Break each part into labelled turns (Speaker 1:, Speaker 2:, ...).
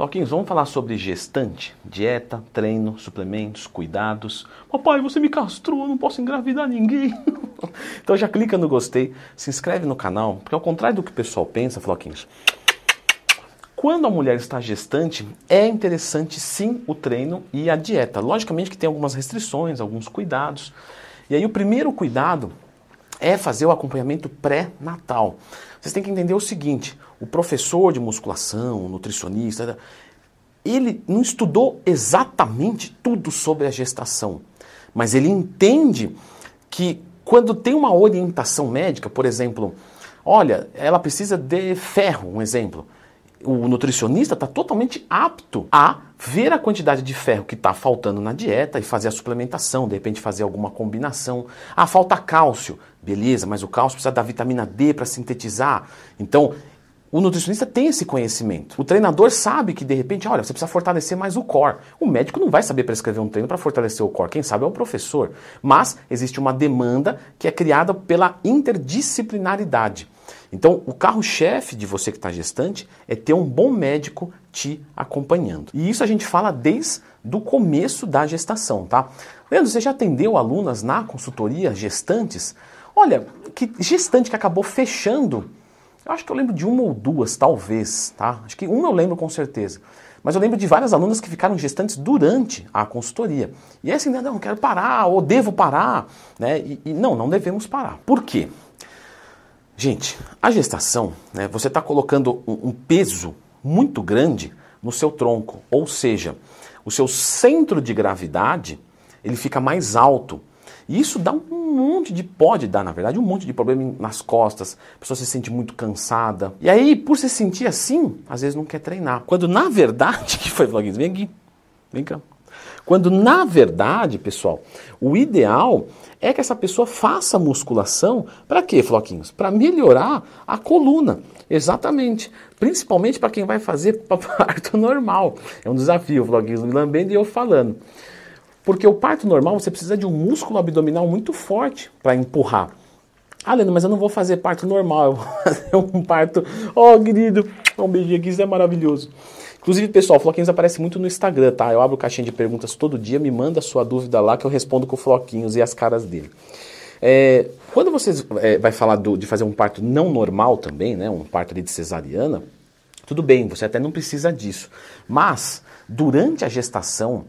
Speaker 1: Loquinhos, vamos falar sobre gestante, dieta, treino, suplementos, cuidados. Papai, você me castrou, eu não posso engravidar ninguém. então já clica no gostei, se inscreve no canal, porque ao contrário do que o pessoal pensa, Floquinhos, quando a mulher está gestante, é interessante sim o treino e a dieta. Logicamente que tem algumas restrições, alguns cuidados. E aí o primeiro cuidado é fazer o acompanhamento pré-natal. Vocês têm que entender o seguinte: o professor de musculação, nutricionista, ele não estudou exatamente tudo sobre a gestação, mas ele entende que quando tem uma orientação médica, por exemplo, olha, ela precisa de ferro, um exemplo. O nutricionista está totalmente apto a ver a quantidade de ferro que está faltando na dieta e fazer a suplementação, de repente fazer alguma combinação. Ah, falta cálcio. Beleza, mas o cálcio precisa da vitamina D para sintetizar. Então, o nutricionista tem esse conhecimento. O treinador sabe que de repente, olha, você precisa fortalecer mais o core. O médico não vai saber prescrever um treino para fortalecer o core, quem sabe é o professor. Mas existe uma demanda que é criada pela interdisciplinaridade. Então, o carro-chefe de você que está gestante é ter um bom médico te acompanhando. E isso a gente fala desde o começo da gestação, tá? Leandro, você já atendeu alunas na consultoria gestantes? Olha, que gestante que acabou fechando eu acho que eu lembro de uma ou duas, talvez, tá? Acho que uma eu lembro com certeza. Mas eu lembro de várias alunas que ficaram gestantes durante a consultoria. E é assim, né, não, quero parar, ou devo parar, né? E, e não, não devemos parar. Por quê? Gente, a gestação, né, você está colocando um, peso muito grande no seu tronco, ou seja, o seu centro de gravidade ele fica mais alto e isso dá um monte de, pode dar na verdade, um monte de problema nas costas, a pessoa se sente muito cansada. E aí, por se sentir assim, às vezes não quer treinar. Quando na verdade, que foi, Vloguinhos, vem aqui, vem cá. Quando na verdade, pessoal, o ideal é que essa pessoa faça musculação para quê, Floquinhos? Para melhorar a coluna. Exatamente. Principalmente para quem vai fazer parto normal. É um desafio, Floquinhos me lambendo e eu falando. Porque o parto normal você precisa de um músculo abdominal muito forte para empurrar. Ah, Leandro, mas eu não vou fazer parto normal, eu vou fazer um parto. Oh, querido, um beijinho aqui, isso é maravilhoso. Inclusive, pessoal, Floquinhos aparece muito no Instagram, tá? Eu abro caixinha de perguntas todo dia, me manda sua dúvida lá que eu respondo com Floquinhos e as caras dele. É, quando você é, vai falar do, de fazer um parto não normal também, né? Um parto de cesariana, tudo bem, você até não precisa disso. Mas, durante a gestação,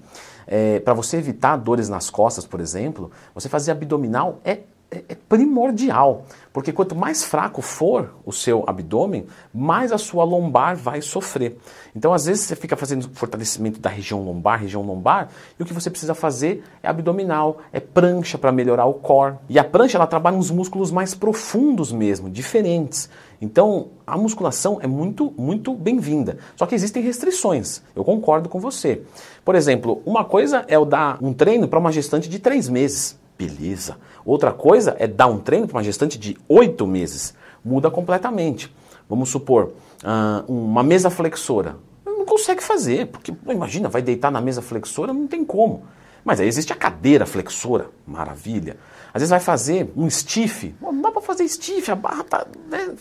Speaker 1: é, para você evitar dores nas costas, por exemplo, você fazer abdominal é, é, é, primordial, porque quanto mais fraco for o seu abdômen, mais a sua lombar vai sofrer. Então, às vezes, você fica fazendo fortalecimento da região lombar, região lombar, e o que você precisa fazer é abdominal, é prancha para melhorar o core. E a prancha ela trabalha nos músculos mais profundos mesmo, diferentes. Então, a musculação é muito, muito bem-vinda. Só que existem restrições. Eu concordo com você. Por exemplo, uma coisa é eu dar um treino para uma gestante de três meses. Beleza. Outra coisa é dar um treino para uma gestante de oito meses. Muda completamente. Vamos supor, uh, uma mesa flexora. Não consegue fazer, porque imagina, vai deitar na mesa flexora, não tem como. Mas aí existe a cadeira flexora, maravilha. Às vezes vai fazer um stiff, para fazer stiff, a barra tá. Né?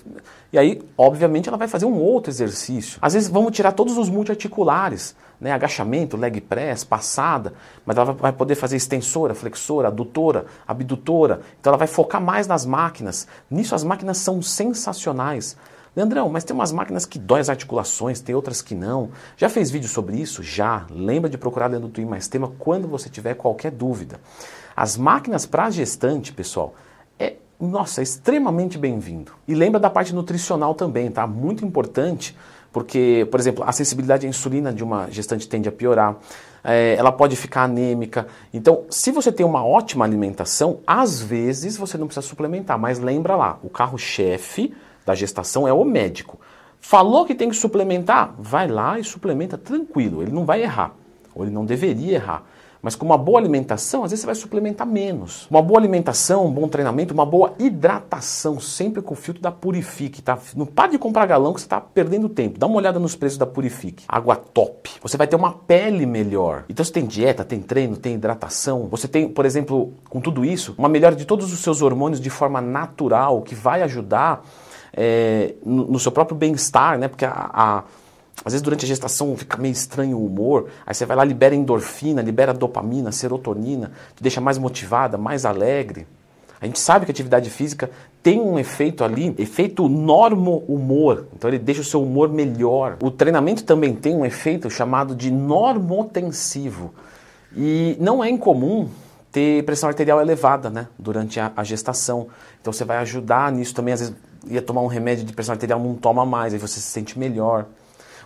Speaker 1: E aí, obviamente, ela vai fazer um outro exercício. Às vezes vamos tirar todos os multiarticulares, né? agachamento, leg press, passada, mas ela vai poder fazer extensora, flexora, adutora, abdutora. Então ela vai focar mais nas máquinas. Nisso as máquinas são sensacionais. Leandrão, mas tem umas máquinas que dói as articulações, tem outras que não. Já fez vídeo sobre isso? Já. Lembra de procurar Leandro Twin mais tema quando você tiver qualquer dúvida. As máquinas para gestante, pessoal, nossa, é extremamente bem-vindo. E lembra da parte nutricional também, tá? Muito importante, porque, por exemplo, a sensibilidade à insulina de uma gestante tende a piorar. É, ela pode ficar anêmica. Então, se você tem uma ótima alimentação, às vezes você não precisa suplementar, mas lembra lá, o carro-chefe da gestação é o médico. Falou que tem que suplementar? Vai lá e suplementa tranquilo, ele não vai errar, ou ele não deveria errar. Mas com uma boa alimentação, às vezes você vai suplementar menos. Uma boa alimentação, um bom treinamento, uma boa hidratação, sempre com o filtro da Purifique, tá? Não pare de comprar galão que você está perdendo tempo. Dá uma olhada nos preços da Purifique. Água top. Você vai ter uma pele melhor. Então você tem dieta, tem treino, tem hidratação. Você tem, por exemplo, com tudo isso, uma melhora de todos os seus hormônios de forma natural, que vai ajudar é, no, no, seu próprio bem-estar, né? Porque a, a, Às vezes durante a gestação fica meio estranho o humor, aí você vai lá, libera endorfina, libera dopamina, serotonina, te deixa mais motivada, mais alegre. A gente sabe que a atividade física tem um efeito ali, efeito normo-humor. Então ele deixa o seu humor melhor. O treinamento também tem um efeito chamado de normotensivo. E não é incomum ter pressão arterial elevada né, durante a, a, gestação. Então você vai ajudar nisso também. Às vezes ia tomar um remédio de pressão arterial, não toma mais, aí você se sente melhor.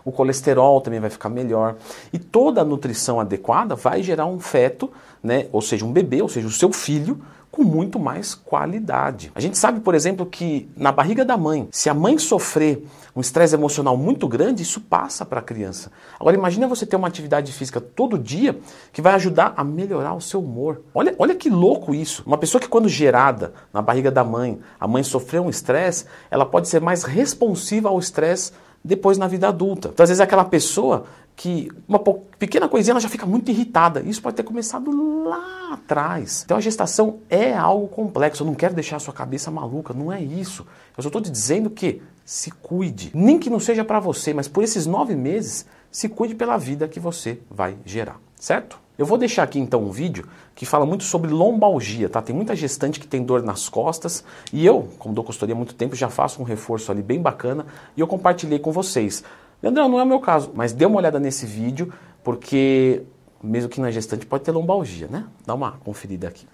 Speaker 1: O colesterol também vai ficar melhor. E toda a nutrição adequada vai gerar um feto, né, ou seja, um bebê, ou seja, o seu filho, com muito mais qualidade. A gente sabe, por exemplo, que na barriga da mãe, se a mãe sofrer um estresse emocional muito grande, isso passa para a criança. Agora imagine você ter uma atividade física todo dia que vai ajudar a melhorar o seu humor. Olha, olha que louco isso. Uma pessoa que quando gerada na barriga da mãe, a mãe sofreu um estresse, ela pode ser mais responsiva ao estresse depois na vida adulta. Então, às vezes, aquela pessoa que uma pequena coisinha ela já fica muito irritada. Isso pode ter começado lá atrás. Então a gestação é algo complexo. Eu não quero deixar a sua cabeça maluca, não é isso. Eu só estou te dizendo que se cuide. Nem que não seja para você, mas por esses nove meses, se cuide pela vida que você vai gerar, certo? Eu vou deixar aqui então um vídeo que fala muito sobre lombalgia, tá? Tem muita gestante que tem dor nas costas e eu, como dou consultoria há muito tempo, já faço um reforço ali bem bacana e eu compartilhei com vocês. Leandrão, não é o meu caso, mas dê uma olhada nesse vídeo, porque mesmo que na gestante pode ter lombalgia, né? Dá uma conferida aqui.